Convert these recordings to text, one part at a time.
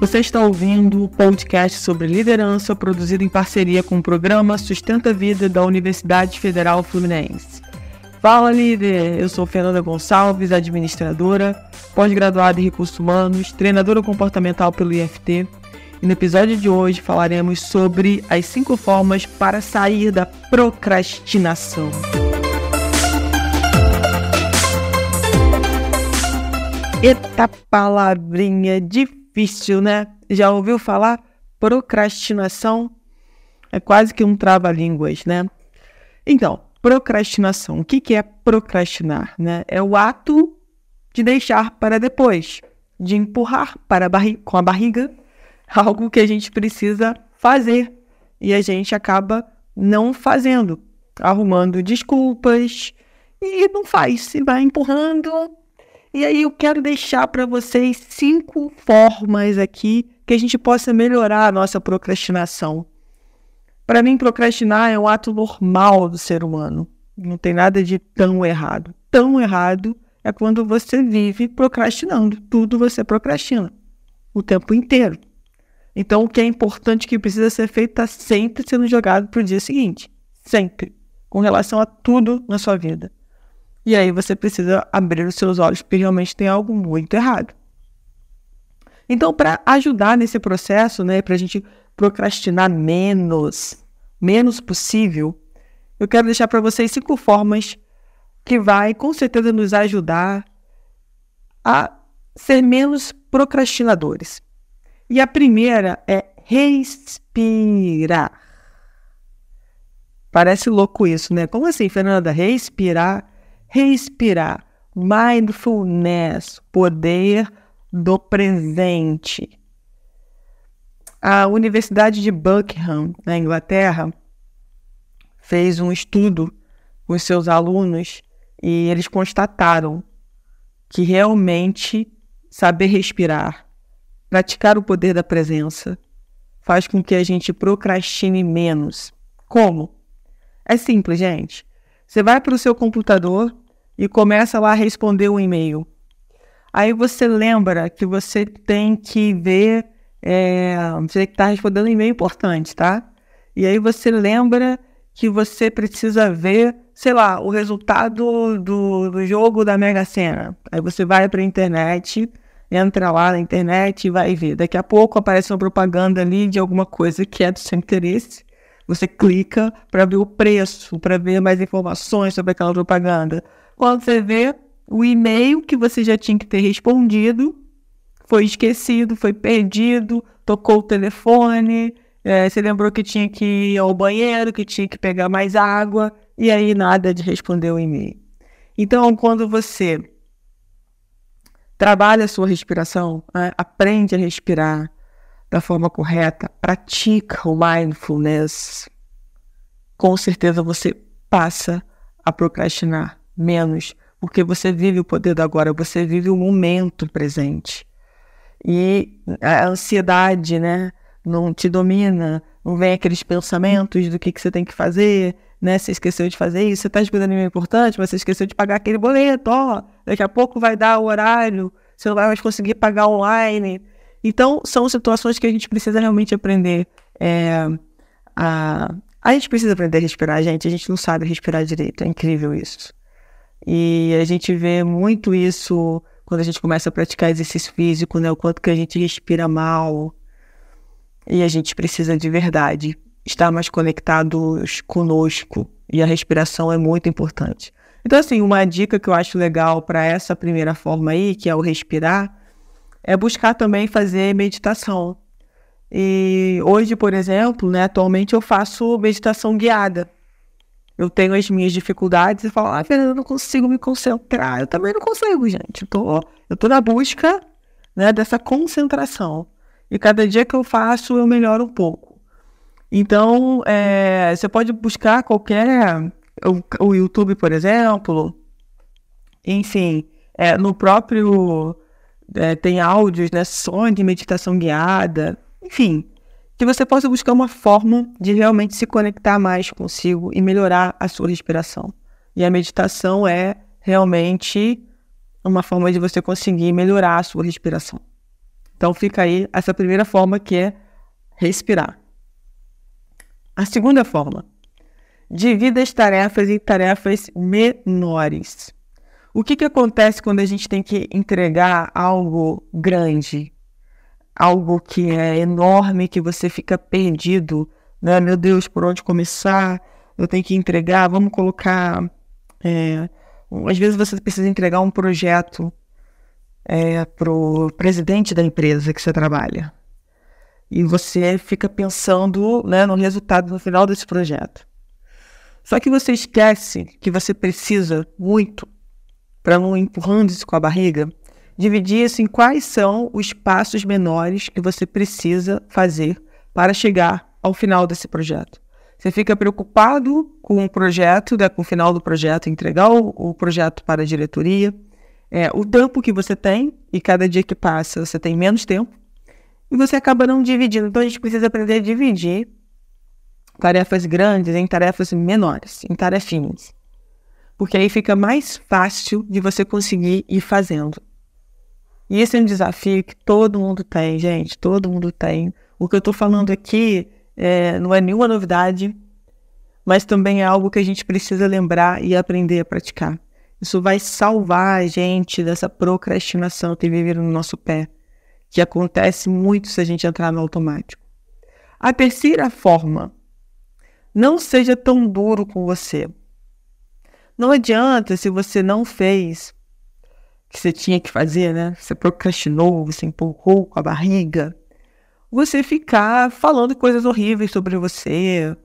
Você está ouvindo o podcast sobre liderança produzido em parceria com o programa Sustenta a Vida da Universidade Federal Fluminense. Fala líder, eu sou Fernanda Gonçalves, administradora, pós-graduada em recursos humanos, treinadora comportamental pelo IFT. E no episódio de hoje falaremos sobre as cinco formas para sair da procrastinação. Eita palavrinha difícil difícil, né? Já ouviu falar? Procrastinação é quase que um trava-línguas, né? Então, procrastinação. O que, que é procrastinar? Né? É o ato de deixar para depois, de empurrar para a com a barriga algo que a gente precisa fazer e a gente acaba não fazendo, arrumando desculpas e não faz, e vai empurrando e aí eu quero deixar para vocês cinco formas aqui que a gente possa melhorar a nossa procrastinação. Para mim, procrastinar é um ato normal do ser humano. Não tem nada de tão errado. Tão errado é quando você vive procrastinando. Tudo você procrastina. O tempo inteiro. Então, o que é importante que precisa ser feito está sempre sendo jogado para o dia seguinte. Sempre. Com relação a tudo na sua vida. E aí você precisa abrir os seus olhos porque realmente tem algo muito errado. Então, para ajudar nesse processo, né, para a gente procrastinar menos, menos possível, eu quero deixar para vocês cinco formas que vai com certeza nos ajudar a ser menos procrastinadores. E a primeira é respirar. Parece louco isso, né? Como assim, Fernanda? Respirar respirar, mindfulness, poder do presente. A Universidade de Buckingham, na Inglaterra, fez um estudo com seus alunos e eles constataram que realmente saber respirar, praticar o poder da presença, faz com que a gente procrastine menos. Como? É simples, gente. Você vai para o seu computador e começa lá a responder um e-mail. Aí você lembra que você tem que ver, é, você está respondendo um e-mail importante, tá? E aí você lembra que você precisa ver, sei lá, o resultado do, do jogo da Mega Sena. Aí você vai para a internet, entra lá na internet e vai ver. Daqui a pouco aparece uma propaganda ali de alguma coisa que é do seu interesse. Você clica para ver o preço, para ver mais informações sobre aquela propaganda. Quando você vê o e-mail que você já tinha que ter respondido, foi esquecido, foi perdido, tocou o telefone, é, você lembrou que tinha que ir ao banheiro, que tinha que pegar mais água, e aí nada de responder o e-mail. Então, quando você trabalha a sua respiração, né, aprende a respirar, da forma correta, pratica o mindfulness, com certeza você passa a procrastinar menos, porque você vive o poder do agora, você vive o momento presente. E a ansiedade, né, não te domina, não vem aqueles pensamentos do que, que você tem que fazer, né? Você esqueceu de fazer isso, você está esperando um importante, mas você esqueceu de pagar aquele boleto, ó, daqui a pouco vai dar o horário, você não vai mais conseguir pagar online. Então, são situações que a gente precisa realmente aprender. É, a, a gente precisa aprender a respirar, gente. A gente não sabe respirar direito. É incrível isso. E a gente vê muito isso quando a gente começa a praticar exercício físico, né? O quanto que a gente respira mal. E a gente precisa de verdade estar mais conectados conosco. E a respiração é muito importante. Então, assim, uma dica que eu acho legal para essa primeira forma aí, que é o respirar, é buscar também fazer meditação. E hoje, por exemplo, né, atualmente eu faço meditação guiada. Eu tenho as minhas dificuldades e falo, ah, Fernanda, eu não consigo me concentrar. Eu também não consigo, gente. Eu tô, eu tô na busca né, dessa concentração. E cada dia que eu faço, eu melhoro um pouco. Então, é, você pode buscar qualquer. O, o YouTube, por exemplo. Enfim, é, no próprio é, tem áudios, né, de meditação guiada, enfim, que você possa buscar uma forma de realmente se conectar mais consigo e melhorar a sua respiração. E a meditação é realmente uma forma de você conseguir melhorar a sua respiração. Então fica aí essa primeira forma que é respirar. A segunda forma, divida as tarefas em tarefas menores. O que, que acontece quando a gente tem que entregar algo grande, algo que é enorme, que você fica perdido, né? Meu Deus, por onde começar? Eu tenho que entregar. Vamos colocar. É, às vezes você precisa entregar um projeto é, para o presidente da empresa que você trabalha. E você fica pensando né, no resultado no final desse projeto. Só que você esquece que você precisa muito, para não empurrando isso com a barriga, dividir isso em quais são os passos menores que você precisa fazer para chegar ao final desse projeto. Você fica preocupado com o projeto, né, com o final do projeto, entregar o, o projeto para a diretoria, é, o tempo que você tem, e cada dia que passa você tem menos tempo, e você acaba não dividindo. Então a gente precisa aprender a dividir tarefas grandes em tarefas menores, em tarefinhas. Porque aí fica mais fácil de você conseguir ir fazendo. E esse é um desafio que todo mundo tem, gente, todo mundo tem. O que eu estou falando aqui é, não é nenhuma novidade, mas também é algo que a gente precisa lembrar e aprender a praticar. Isso vai salvar a gente dessa procrastinação que vive no nosso pé, que acontece muito se a gente entrar no automático. A terceira forma, não seja tão duro com você. Não adianta se você não fez o que você tinha que fazer, né? Você procrastinou, você empurrou com a barriga. Você ficar falando coisas horríveis sobre você,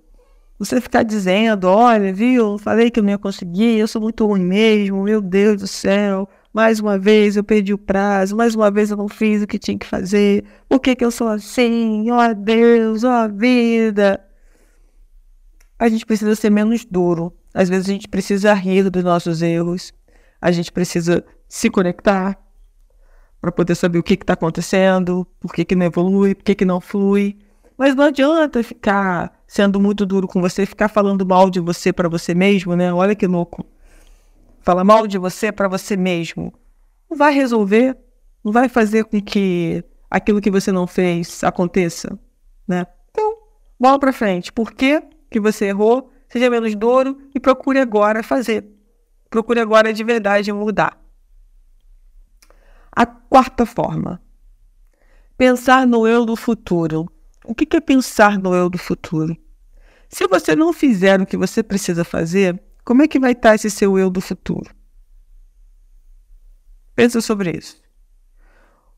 você ficar dizendo, olha, viu, falei que eu não ia conseguir, eu sou muito ruim mesmo, meu Deus do céu, mais uma vez eu perdi o prazo, mais uma vez eu não fiz o que tinha que fazer, por que que eu sou assim, ó oh, Deus, ó oh, vida. A gente precisa ser menos duro, às vezes a gente precisa rir dos nossos erros, a gente precisa se conectar para poder saber o que está acontecendo, por que, que não evolui, por que, que não flui. Mas não adianta ficar sendo muito duro com você, ficar falando mal de você para você mesmo, né? Olha que louco. Fala mal de você para você mesmo. Não vai resolver, não vai fazer com que aquilo que você não fez aconteça, né? Então, bola para frente. Por que, que você errou? Seja menos duro e procure agora fazer. Procure agora de verdade mudar. A quarta forma. Pensar no eu do futuro. O que é pensar no eu do futuro? Se você não fizer o que você precisa fazer, como é que vai estar esse seu eu do futuro? Pensa sobre isso.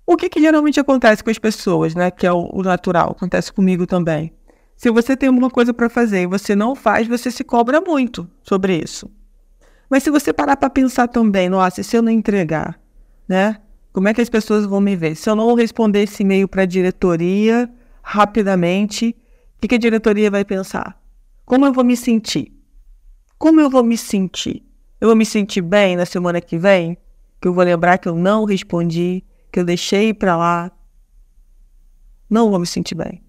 O que, que geralmente acontece com as pessoas, né? Que é o, o natural, acontece comigo também. Se você tem alguma coisa para fazer e você não faz, você se cobra muito sobre isso. Mas se você parar para pensar também, nossa, se eu não entregar, né? Como é que as pessoas vão me ver? Se eu não responder esse e-mail para a diretoria, rapidamente, o que, a diretoria vai pensar? Como eu vou me sentir? Como eu vou me sentir? Eu vou me sentir bem na semana que vem? Que eu vou lembrar que eu não respondi, que eu deixei para lá? Não vou me sentir bem.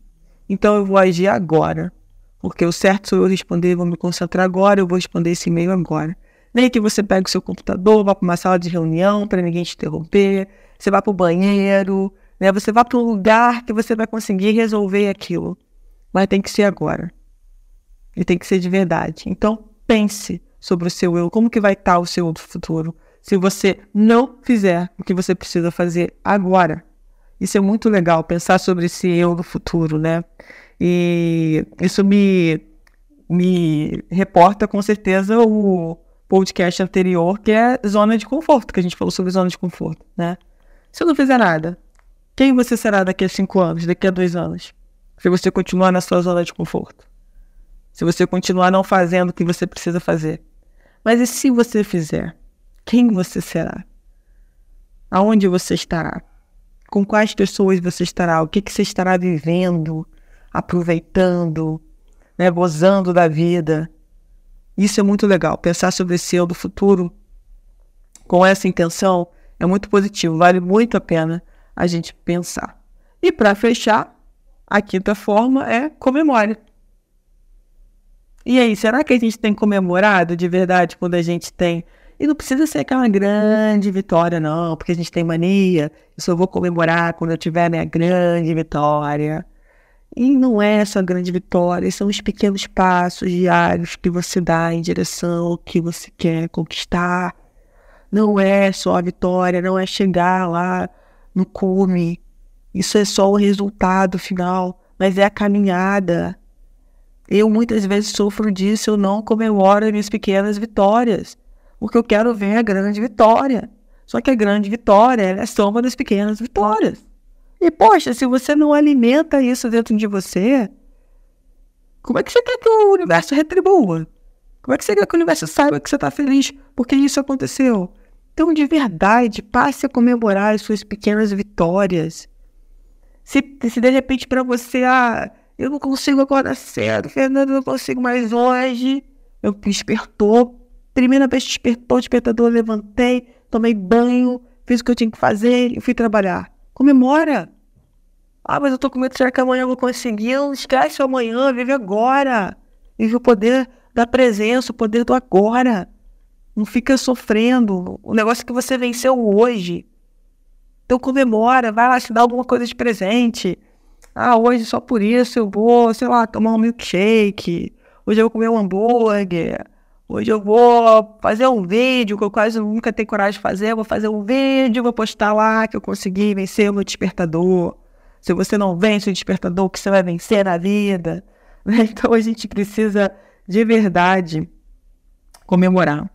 Então eu vou agir agora. Porque o certo sou eu responder, vou me concentrar agora, eu vou responder esse e-mail agora. Nem que você pegue o seu computador, vá para uma sala de reunião para ninguém te interromper, você vá para o banheiro, né? Você vai para um lugar que você vai conseguir resolver aquilo. Mas tem que ser agora. E tem que ser de verdade. Então, pense sobre o seu eu, como que vai estar o seu futuro, se você não fizer o que você precisa fazer agora. Isso é muito legal, pensar sobre esse eu do futuro, né? E isso me, me reporta com certeza o podcast anterior, que é zona de conforto, que a gente falou sobre zona de conforto, né? Se eu não fizer nada, quem você será daqui a cinco anos, daqui a dois anos? Se você continuar na sua zona de conforto. Se você continuar não fazendo o que você precisa fazer. Mas e se você fizer? Quem você será? Aonde você estará? Com quais pessoas você estará? O que, que você estará vivendo, aproveitando, né, gozando da vida? Isso é muito legal. Pensar sobre esse eu do futuro com essa intenção é muito positivo. Vale muito a pena a gente pensar. E para fechar, a quinta forma é comemore. E aí, será que a gente tem comemorado de verdade quando a gente tem E não precisa ser aquela grande vitória, não, porque a gente tem mania. Eu só vou comemorar quando eu tiver minha grande vitória. E não é essa grande vitória, são os pequenos passos diários que você dá em direção ao que você quer conquistar. Não é só a vitória, não é chegar lá no cume. Isso é só o resultado final, mas é a caminhada. Eu muitas vezes sofro disso, eu não comemoro as minhas pequenas vitórias, porque eu quero ver a grande vitória. Só que a grande vitória é a soma das pequenas vitórias. E, poxa, se você não alimenta isso dentro de você, como é que você quer que o universo retribua? Como é que você quer que o universo saiba que você está feliz porque isso aconteceu? Então, de verdade, passe a comemorar as suas pequenas vitórias. Se, se de repente para você, ah, eu não consigo agora cedo, Fernando, eu não consigo mais hoje. Eu despertou, vez despertou, despertador, levantei, tomei banho, fiz o que eu tinha que fazer e fui trabalhar. Comemora! Ah, mas eu tô com medo, será que amanhã eu vou conseguir? Não esquece o amanhã, vive agora. Vive o poder da presença, o poder do agora. Não fica sofrendo. O negócio que você venceu hoje. Então comemora, vai lá te dar alguma coisa de presente. Ah, hoje só por isso eu vou, sei lá, tomar um milkshake. Hoje eu vou comer um hambúrguer. Hoje eu vou fazer um vídeo que eu quase nunca tenho coragem de fazer. Eu vou fazer um vídeo, vou postar lá que eu consegui vencer o meu despertador. Se você não vence o despertador, o que você vai vencer na vida? Então a gente precisa de verdade comemorar.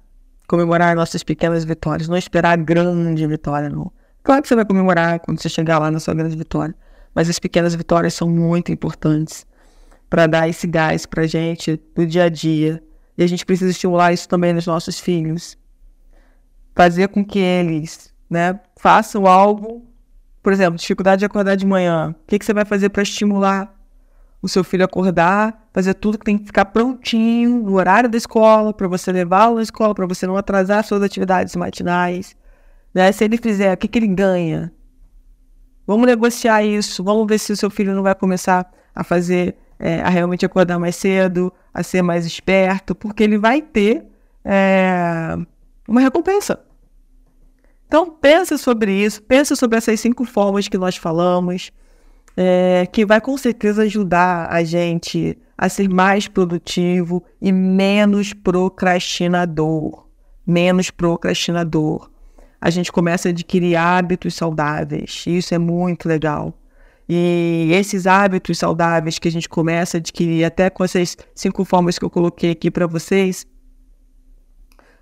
Comemorar nossas pequenas vitórias. Não esperar grande vitória, não. Claro que você vai comemorar quando você chegar lá na sua grande vitória. Mas as pequenas vitórias são muito importantes para dar esse gás para gente no dia a dia e a gente precisa estimular isso também nos nossos filhos. Fazer com que eles né, façam algo, por exemplo, dificuldade de acordar de manhã. O que, que você vai fazer para estimular o seu filho a acordar? Fazer tudo que tem que ficar prontinho no horário da escola, para você levá-lo na escola, para você não atrasar suas atividades matinais. Né? Se ele fizer, o que, que ele ganha? Vamos negociar isso, vamos ver se o seu filho não vai começar a fazer, é, a realmente acordar mais cedo, a ser mais esperto, porque ele vai ter é, uma recompensa. Então, pensa sobre isso, pensa sobre essas cinco formas que nós falamos, é, que vai com certeza ajudar a gente a ser mais produtivo e menos procrastinador. Menos procrastinador. A gente começa a adquirir hábitos saudáveis, e isso é muito legal. E esses hábitos saudáveis que a gente começa a adquirir, até com essas cinco formas que eu coloquei aqui para vocês,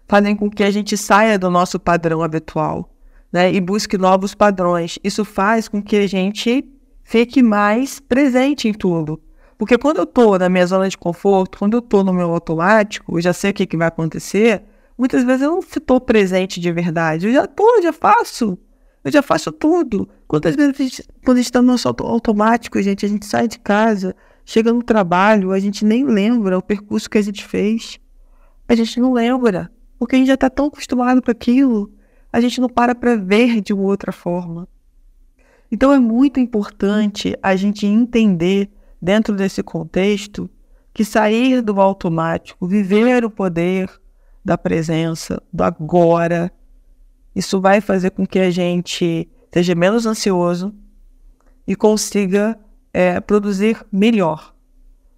fazem com que a gente saia do nosso padrão habitual né, e busque novos padrões. Isso faz com que a gente fique mais presente em tudo. Porque quando eu estou na minha zona de conforto, quando eu estou no meu automático, eu já sei o que, que vai acontecer, muitas vezes eu não estou presente de verdade. Eu já estou, já faço. Eu já faço tudo. Quantas vezes a gente, quando a gente está no nosso automático, gente, a gente sai de casa, chega no trabalho, a gente nem lembra o percurso que a gente fez. A gente não lembra, porque a gente já está tão acostumado com aquilo, a gente não para para ver de uma outra forma. Então é muito importante a gente entender, dentro desse contexto, que sair do automático, viver o poder da presença, do agora, isso vai fazer com que a gente seja menos ansioso e consiga é, produzir melhor.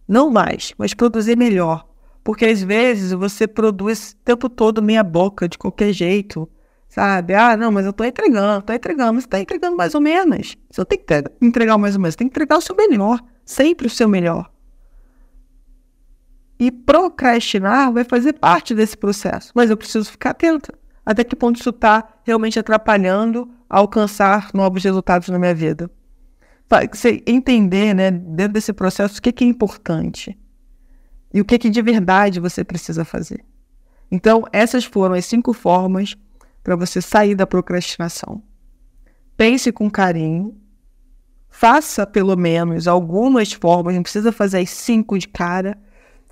Não mais, mas produzir melhor. Porque às vezes você produz o tempo todo meia boca, de qualquer jeito, sabe? Ah, não, mas eu tô entregando, tô entregando, mas você tá entregando mais ou menos. Você não tem que entregar mais ou menos, você tem que entregar o seu melhor, sempre o seu melhor. E procrastinar vai fazer parte desse processo, mas eu preciso ficar atenta até que ponto isso está realmente atrapalhando a alcançar novos resultados na minha vida. Você entender, né, dentro desse processo, o que, que é importante e o que, que de verdade você precisa fazer. Então, essas foram as cinco formas para você sair da procrastinação. Pense com carinho, faça pelo menos algumas formas, não precisa fazer as cinco de cara,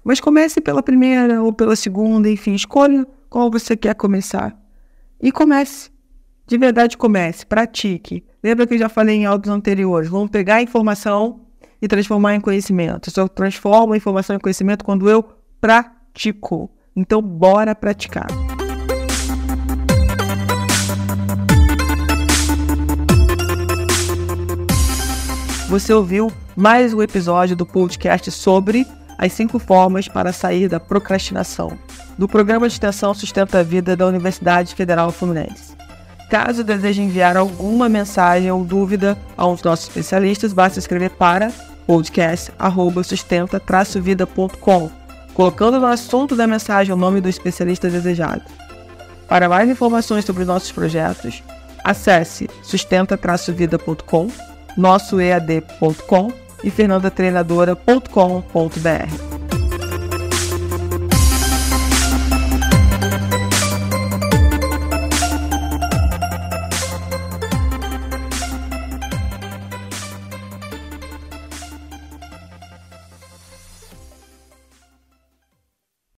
mas comece pela primeira ou pela segunda, enfim, escolha qual você quer começar. E comece. De verdade, comece, pratique. Lembra que eu já falei em áudios anteriores? Vamos pegar a informação e transformar em conhecimento. Eu só transformo a informação em conhecimento quando eu pratico. Então, bora praticar. Você ouviu mais um episódio do podcast sobre as cinco formas para sair da procrastinação do programa de extensão Sustenta a Vida da Universidade Federal Fluminense. Caso deseje enviar alguma mensagem ou dúvida a dos nossos especialistas, basta escrever para podcast@sustenta-vida.com, colocando no assunto da mensagem o nome do especialista desejado. Para mais informações sobre nossos projetos, acesse sustenta-vida.com, nossoead.com e fernandatreinadora.com.br.